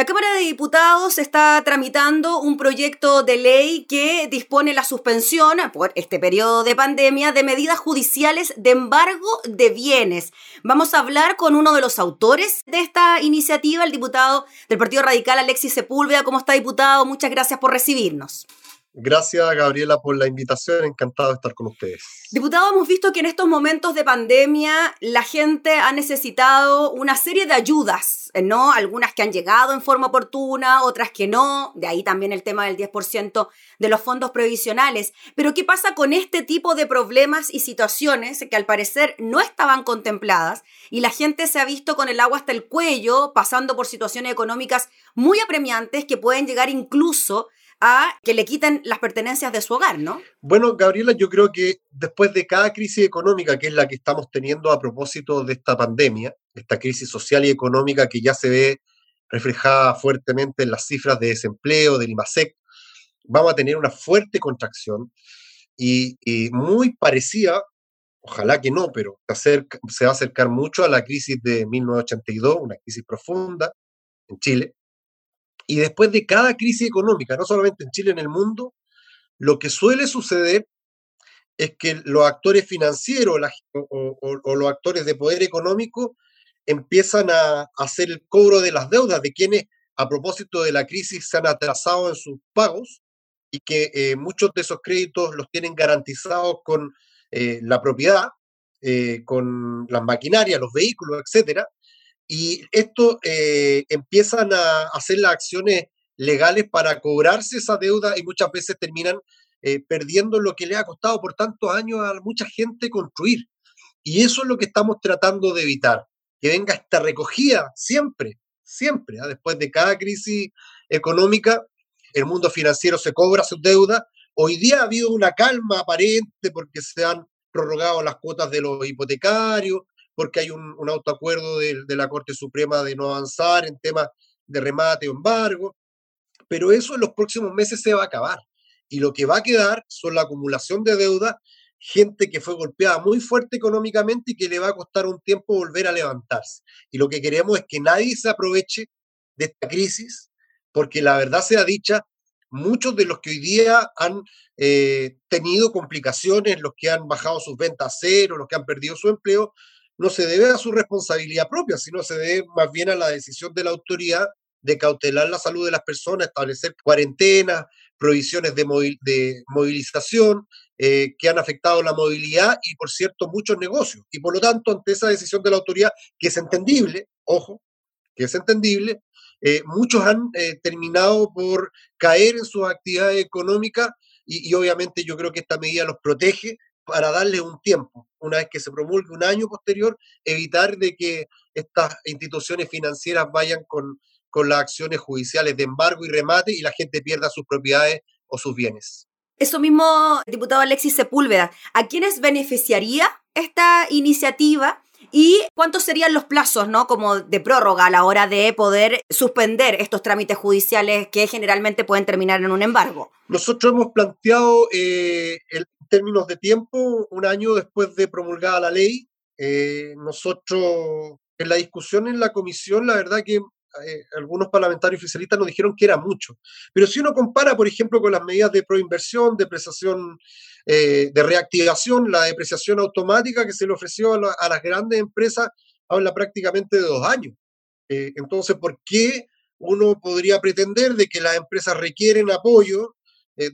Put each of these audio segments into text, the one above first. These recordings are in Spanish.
La Cámara de Diputados está tramitando un proyecto de ley que dispone la suspensión por este periodo de pandemia de medidas judiciales de embargo de bienes. Vamos a hablar con uno de los autores de esta iniciativa, el diputado del Partido Radical, Alexis Sepúlveda. ¿Cómo está, diputado? Muchas gracias por recibirnos. Gracias, Gabriela, por la invitación. Encantado de estar con ustedes. Diputado, hemos visto que en estos momentos de pandemia la gente ha necesitado una serie de ayudas, ¿no? Algunas que han llegado en forma oportuna, otras que no. De ahí también el tema del 10% de los fondos previsionales. Pero ¿qué pasa con este tipo de problemas y situaciones que al parecer no estaban contempladas y la gente se ha visto con el agua hasta el cuello, pasando por situaciones económicas muy apremiantes que pueden llegar incluso a que le quiten las pertenencias de su hogar, ¿no? Bueno, Gabriela, yo creo que después de cada crisis económica, que es la que estamos teniendo a propósito de esta pandemia, esta crisis social y económica que ya se ve reflejada fuertemente en las cifras de desempleo del IMASEC, vamos a tener una fuerte contracción y, muy parecida, ojalá que no, pero se, se va a acercar mucho a la crisis de 1982, una crisis profunda en Chile, y después de cada crisis económica, no solamente en Chile, en el mundo, lo que suele suceder es que los actores financieros o, los actores de poder económico empiezan a, hacer el cobro de las deudas de quienes, a propósito de la crisis, se han atrasado en sus pagos y que eh, muchos de esos créditos los tienen garantizados con eh, la propiedad, eh, con las maquinarias, los vehículos, etcétera, y esto eh, empiezan a hacer las acciones legales para cobrarse esa deuda y muchas veces terminan eh, perdiendo lo que le ha costado por tantos años a mucha gente construir. Y eso es lo que estamos tratando de evitar, que venga esta recogida siempre, siempre, ¿ah? después de cada crisis económica, el mundo financiero se cobra sus deudas. Hoy día ha habido una calma aparente porque se han prorrogado las cuotas de los hipotecarios, porque hay un, autoacuerdo de, de, la Corte Suprema de no avanzar en temas de remate o embargo, pero eso en los próximos meses se va a acabar. Y lo que va a quedar son la acumulación de deuda, gente que fue golpeada muy fuerte económicamente y que le va a costar un tiempo volver a levantarse. Y lo que queremos es que nadie se aproveche de esta crisis, porque la verdad sea dicha, muchos de los que hoy día han eh, tenido complicaciones, los que han bajado sus ventas a cero, los que han perdido su empleo, no se debe a su responsabilidad propia, sino se debe más bien a la decisión de la autoridad de cautelar la salud de las personas, establecer cuarentenas, prohibiciones de, movilización eh, que han afectado la movilidad y, por cierto, muchos negocios. Y por lo tanto, ante esa decisión de la autoridad, que es entendible, ojo, que es entendible, eh, muchos han eh, terminado por caer en sus actividades económicas y, y, obviamente yo creo que esta medida los protege para darle un tiempo, una vez que se promulgue un año posterior, evitar de que estas instituciones financieras vayan con, con las acciones judiciales de embargo y remate y la gente pierda sus propiedades o sus bienes. Eso mismo, diputado Alexis Sepúlveda, ¿a quiénes beneficiaría esta iniciativa? ¿Y cuántos serían los plazos, ¿no? Como de prórroga a la hora de poder suspender estos trámites judiciales que generalmente pueden terminar en un embargo? Nosotros hemos planteado eh, el, términos de tiempo, un año después de promulgada la ley. Eh, nosotros, en la discusión en la comisión, la verdad que eh, algunos parlamentarios oficialistas nos dijeron que era mucho. Pero si uno compara, por ejemplo, con las medidas de proinversión, depreciación, eh, de reactivación, la depreciación automática que se le ofreció a, a las grandes empresas, habla prácticamente de dos años. entonces, ¿por qué uno podría pretender de que las empresas requieren apoyo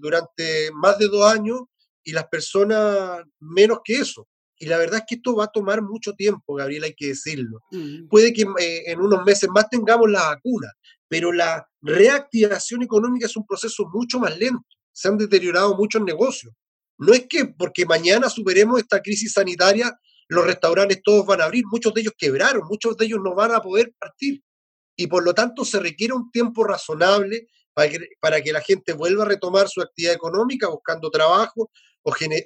durante más de dos años y las personas menos que eso. Y la verdad es que esto va a tomar mucho tiempo, Gabriel, hay que decirlo. Mm. Puede que eh, en unos meses más tengamos la vacuna, pero la reactivación económica es un proceso mucho más lento. Se han deteriorado muchos negocios. No es que porque mañana superemos esta crisis sanitaria, los restaurantes todos van a abrir, muchos de ellos quebraron, muchos de ellos no van a poder partir. Y por lo tanto se requiere un tiempo razonable para que, para que la gente vuelva a retomar su actividad económica, buscando trabajo,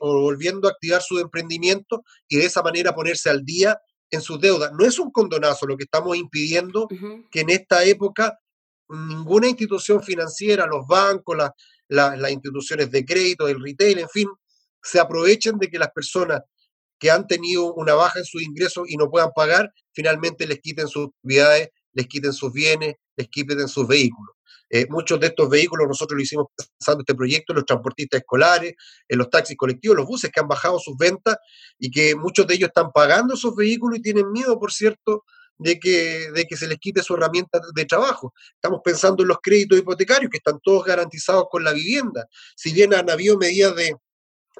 o, volviendo a activar su emprendimiento y de esa manera ponerse al día en sus deudas. No es un condonazo lo que estamos impidiendo que en esta época ninguna institución financiera, los bancos, las instituciones de crédito, el retail, en fin, se aprovechen de que las personas que han tenido una baja en sus ingresos y no puedan pagar, finalmente les quiten sus propiedades les quiten sus bienes, les quiten sus vehículos. Eh, muchos de estos vehículos nosotros lo hicimos pensando este proyecto, los transportistas escolares, en los taxis colectivos, los buses que han bajado sus ventas y que muchos de ellos están pagando esos vehículos y tienen miedo, por cierto, de que, de que se les quite su herramienta de trabajo. Estamos pensando en los créditos hipotecarios, que están todos garantizados con la vivienda. Si bien han habido medidas de,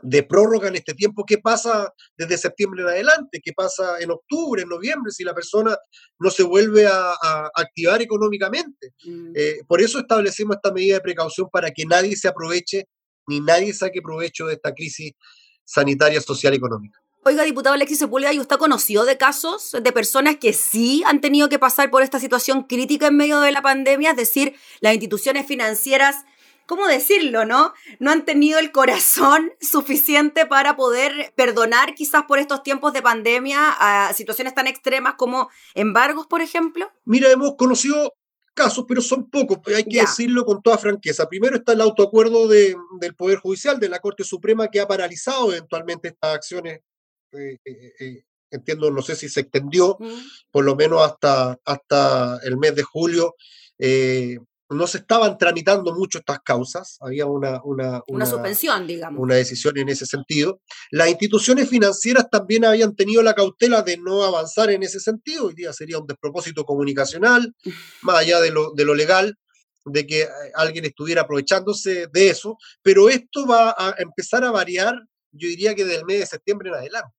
de prórroga en este tiempo, ¿qué pasa desde septiembre en adelante? ¿Qué pasa en octubre, en noviembre, si la persona no se vuelve a, activar económicamente? Mm. Eh, por eso establecemos esta medida de precaución para que nadie se aproveche ni nadie saque provecho de esta crisis sanitaria, social y económica. Oiga, diputado Alexis Sepúlveda, ¿y usted conoció de casos de personas que sí han tenido que pasar por esta situación crítica en medio de la pandemia? Es decir, las instituciones financieras ¿cómo decirlo, no? No han tenido el corazón suficiente para poder perdonar quizás por estos tiempos de pandemia a situaciones tan extremas como embargos, por ejemplo? Mira, hemos conocido casos, pero son pocos, hay que decirlo con toda franqueza. Primero está el autoacuerdo del Poder Judicial, de la Corte Suprema, que ha paralizado eventualmente estas acciones. Eh, eh, eh, entiendo, no sé si se extendió, por lo menos hasta, hasta el mes de julio no se estaban tramitando mucho estas causas, había una, una, una, suspensión, digamos. Una decisión en ese sentido. Las instituciones financieras también habían tenido la cautela de no avanzar en ese sentido, hoy día sería un despropósito comunicacional, más allá de lo, de lo legal, de que eh, alguien estuviera aprovechándose de eso, pero esto va a empezar a variar, yo diría que del mes de septiembre en adelante.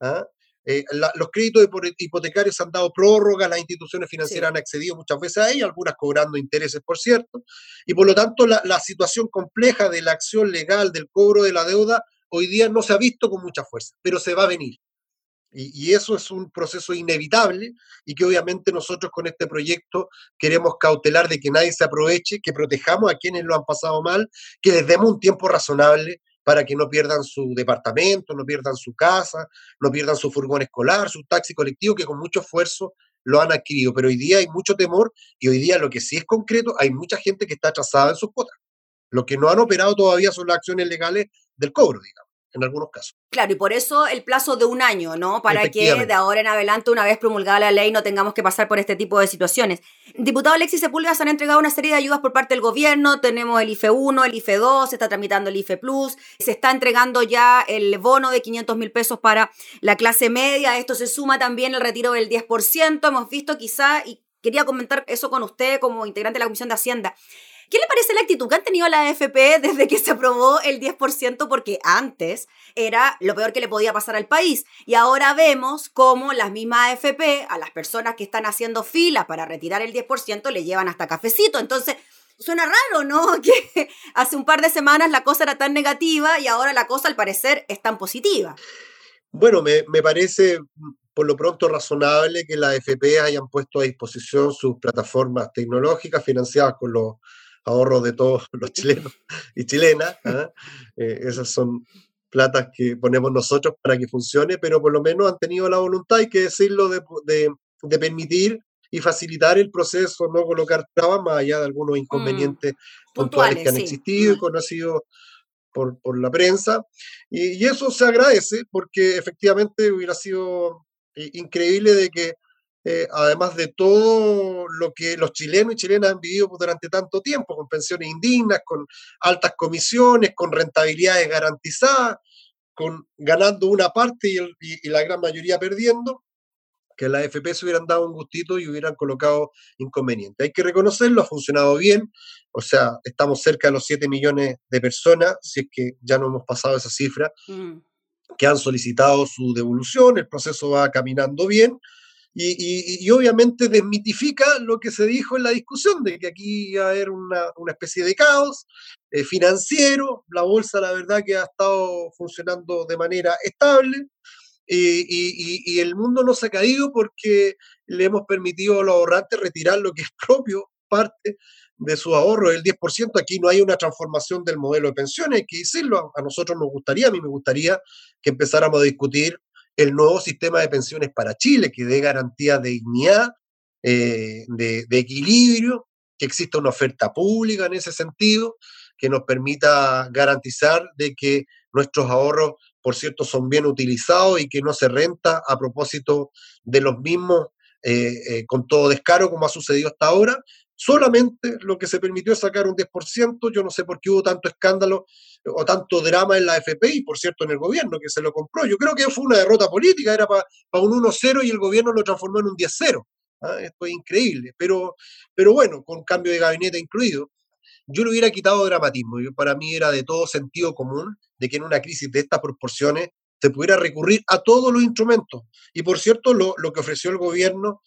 ¿ah? Eh, los créditos hipotecarios han dado prórroga, las instituciones financieras han accedido muchas veces a ellos, algunas cobrando intereses, por cierto, y por lo tanto la, situación compleja de la acción legal, del cobro de la deuda, hoy día no se ha visto con mucha fuerza, pero se va a venir. Y, y, eso es un proceso inevitable y que obviamente nosotros con este proyecto queremos cautelar de que nadie se aproveche, que protejamos a quienes lo han pasado mal, que les demos un tiempo razonable para que no pierdan su departamento, no pierdan su casa, no pierdan su furgón escolar, su taxi colectivo, que con mucho esfuerzo lo han adquirido. Pero hoy día hay mucho temor y hoy día lo que sí es concreto, hay mucha gente que está atrasada en sus cuotas. Lo que no han operado todavía son las acciones legales del cobro, digamos en algunos casos. Claro, y por eso el plazo de un año, ¿no? Para que de ahora en adelante, una vez promulgada la ley, no tengamos que pasar por este tipo de situaciones. Diputado Alexis Sepúlveda se han entregado una serie de ayudas por parte del gobierno. Tenemos el IFE 1, el IFE 2, se está tramitando el IFE Plus, se está entregando ya el bono de 500 mil pesos para la clase media. Esto se suma también el retiro del 10%. Hemos visto quizá, y quería comentar eso con usted como integrante de la Comisión de Hacienda, ¿Qué le parece la actitud que han tenido la AFP desde que se aprobó el 10%? Porque antes era lo peor que le podía pasar al país. Y ahora vemos cómo las mismas AFP a las personas que están haciendo fila para retirar el 10% le llevan hasta cafecito. Entonces, suena raro, ¿no? Que hace un par de semanas la cosa era tan negativa y ahora la cosa al parecer es tan positiva. Bueno, me, me parece por lo pronto razonable que las AFP hayan puesto a disposición sus plataformas tecnológicas financiadas con los ahorros de todos los chilenos y chilenas. ¿ah? Eh, esas son platas que ponemos nosotros para que funcione, pero por lo menos han tenido la voluntad, hay que decirlo, de, de, permitir y facilitar el proceso, no colocar trabas más allá de algunos mm, inconvenientes puntuales, que han existido y conocidos por, por, la prensa. Y, y, eso se agradece porque efectivamente hubiera sido eh, increíble de que eh, además de todo lo que los chilenos y chilenas han vivido durante tanto tiempo, con pensiones indignas, con altas comisiones, con rentabilidades garantizadas, con ganando una parte y, la gran mayoría perdiendo, que la FP se hubieran dado un gustito y hubieran colocado inconvenientes. Hay que reconocerlo, ha funcionado bien, o sea, estamos cerca de los 7 millones de personas, si es que ya no hemos pasado esa cifra, mm. que han solicitado su devolución, el proceso va caminando bien y, obviamente desmitifica lo que se dijo en la discusión de que aquí iba a haber una, especie de caos eh, financiero, la bolsa la verdad que ha estado funcionando de manera estable y, el mundo no se ha caído porque le hemos permitido a los ahorrantes retirar lo que es propio, parte de su ahorro, el 10%. Aquí no hay una transformación del modelo de pensiones, hay que decirlo. A nosotros nos gustaría, a mí me gustaría que empezáramos a discutir el nuevo sistema de pensiones para Chile, que dé garantía de dignidad, eh, de, equilibrio, que exista una oferta pública en ese sentido, que nos permita garantizar de que nuestros ahorros, por cierto, son bien utilizados y que no se renta a propósito de los mismos con todo descaro como ha sucedido hasta ahora. Solamente lo que se permitió sacar un 10%, yo no sé por qué hubo tanto escándalo o tanto drama en la FPI, por cierto, en el gobierno, que se lo compró. Yo creo que fue una derrota política, era para un 1-0 y el gobierno lo transformó en un 10-0. ¿ah? Esto es increíble, pero, pero bueno, con cambio de gabinete incluido. Yo le hubiera quitado dramatismo. para mí era de todo sentido común de que en una crisis de estas proporciones se pudiera recurrir a todos los instrumentos. Y por cierto, lo, lo que ofreció el gobierno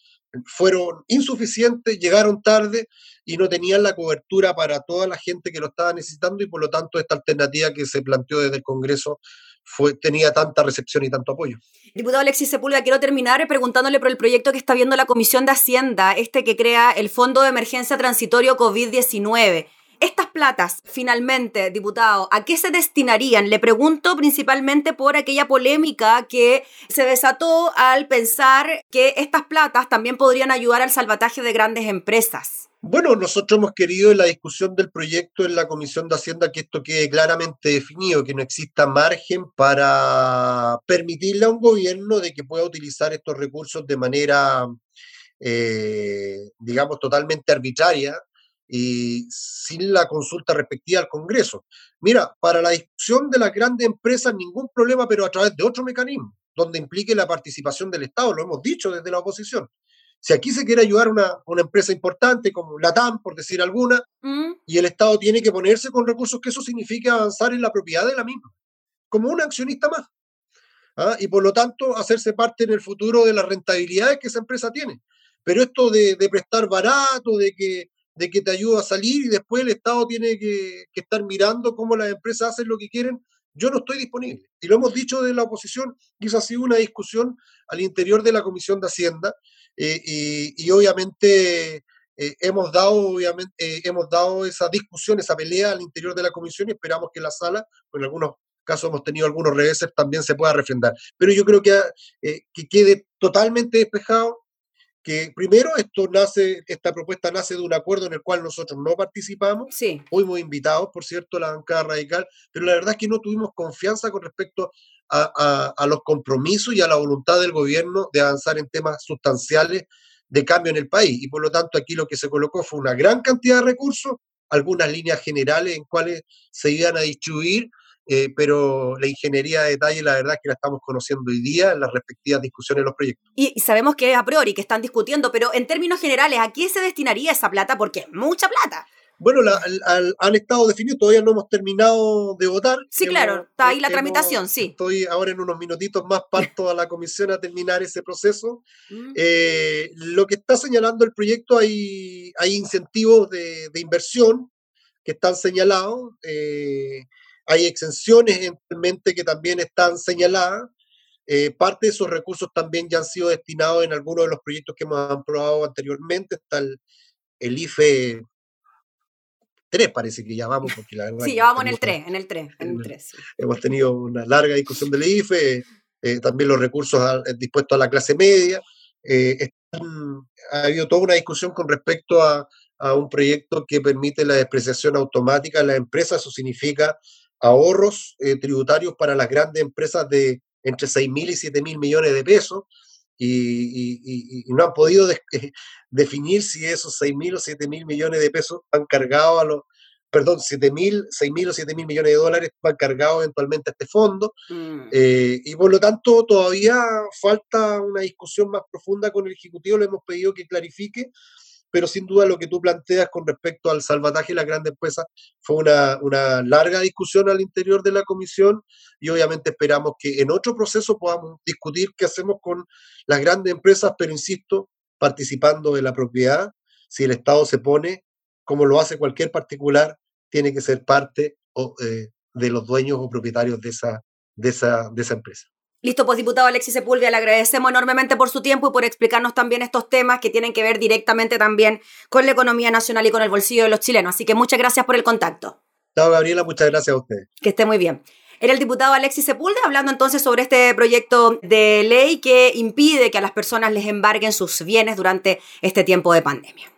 fueron insuficientes, llegaron tarde y no tenían la cobertura para toda la gente que lo estaba necesitando y por lo tanto esta alternativa que se planteó desde el Congreso fue, tenía tanta recepción y tanto apoyo. Diputado Alexis Sepúlveda, quiero terminar preguntándole por el proyecto que está viendo la Comisión de Hacienda, este que crea el Fondo de Emergencia Transitorio COVID-19. Estas platas, finalmente, diputado, ¿a qué se destinarían? Le pregunto principalmente por aquella polémica que se desató al pensar que estas platas también podrían ayudar al salvataje de grandes empresas. Bueno, nosotros hemos querido en la discusión del proyecto en la Comisión de Hacienda que esto quede claramente definido, que no exista margen para permitirle a un gobierno de que pueda utilizar estos recursos de manera, eh, digamos, totalmente arbitraria y sin la consulta respectiva al Congreso. Mira, para la discusión de las grandes empresas, ningún problema, pero a través de otro mecanismo, donde implique la participación del Estado, lo hemos dicho desde la oposición. Si aquí se quiere ayudar a una, una, empresa importante como la TAM, por decir alguna, mm. y el Estado tiene que ponerse con recursos, que eso significa avanzar en la propiedad de la misma, como un accionista más. ¿ah? Y por lo tanto, hacerse parte en el futuro de las rentabilidades que esa empresa tiene. Pero esto de, de prestar barato, de que de que te ayuda a salir y después el Estado tiene que, estar mirando cómo las empresas hacen lo que quieren, yo no estoy disponible. Y lo hemos dicho de la oposición, y ha sido una discusión al interior de la Comisión de Hacienda, eh, y, obviamente eh, hemos, dado, obviamente, eh, hemos dado esa discusión, esa pelea al interior de la Comisión y esperamos que la sala, en algunos casos hemos tenido algunos reveses, también se pueda refrendar. Pero yo creo que, que quede totalmente despejado que primero esto nace, esta propuesta nace de un acuerdo en el cual nosotros no participamos, sí. fuimos invitados, por cierto, a la bancada radical, pero la verdad es que no tuvimos confianza con respecto a, a, los compromisos y a la voluntad del gobierno de avanzar en temas sustanciales de cambio en el país. Y por lo tanto aquí lo que se colocó fue una gran cantidad de recursos, algunas líneas generales en cuales se iban a distribuir eh, pero la ingeniería de detalle, la verdad es que la estamos conociendo hoy día en las respectivas discusiones de los proyectos. Y, sabemos que es a priori, que están discutiendo, pero en términos generales, ¿a qué se destinaría esa plata? Porque es mucha plata. Bueno, han estado definidos, todavía no hemos terminado de votar. Sí, claro, está ahí la tramitación, sí. Estoy ahora en unos minutitos más, parto a la comisión a terminar ese proceso. Mm. Eh, lo que está señalando el proyecto, hay, hay incentivos de, de inversión que están señalados. Eh, hay exenciones eventualmente que también están señaladas. Eh, parte de esos recursos también ya han sido destinados en algunos de los proyectos que hemos aprobado anteriormente. Está el, IFE 3, parece que ya vamos, porque la verdad. Sí, ya vamos en el 3, en el 3. En el 3 Hemos tenido una larga discusión del IFE, eh, también los recursos dispuestos a la clase media. Eh, ha habido toda una discusión con respecto a, a un proyecto que permite la despreciación automática de las empresas. Eso significa ahorros eh, tributarios para las grandes empresas de entre 6 mil y 7 mil millones de pesos y, no han podido definir si esos 6 mil o 7 mil millones de pesos han cargado a los, perdón, 7 mil, 6 mil o 7 mil millones de dólares van cargados eventualmente a este fondo mm. eh, y por lo tanto todavía falta una discusión más profunda con el Ejecutivo, le hemos pedido que clarifique pero sin duda lo que tú planteas con respecto al salvataje de las grandes empresas fue una, una larga discusión al interior de la comisión y obviamente esperamos que en otro proceso podamos discutir qué hacemos con las grandes empresas, pero insisto, participando de la propiedad, si el Estado se pone, como lo hace cualquier particular, tiene que ser parte eh, de los dueños o propietarios de esa, de esa, de esa empresa. Listo, pues diputado Alexis Sepúlveda, le agradecemos enormemente por su tiempo y por explicarnos también estos temas que tienen que ver directamente también con la economía nacional y con el bolsillo de los chilenos. Así que muchas gracias por el contacto. Chao, Gabriela, muchas gracias a usted. Que esté muy bien. Era el diputado Alexis Sepúlveda hablando entonces sobre este proyecto de ley que impide que a las personas les embarguen sus bienes durante este tiempo de pandemia.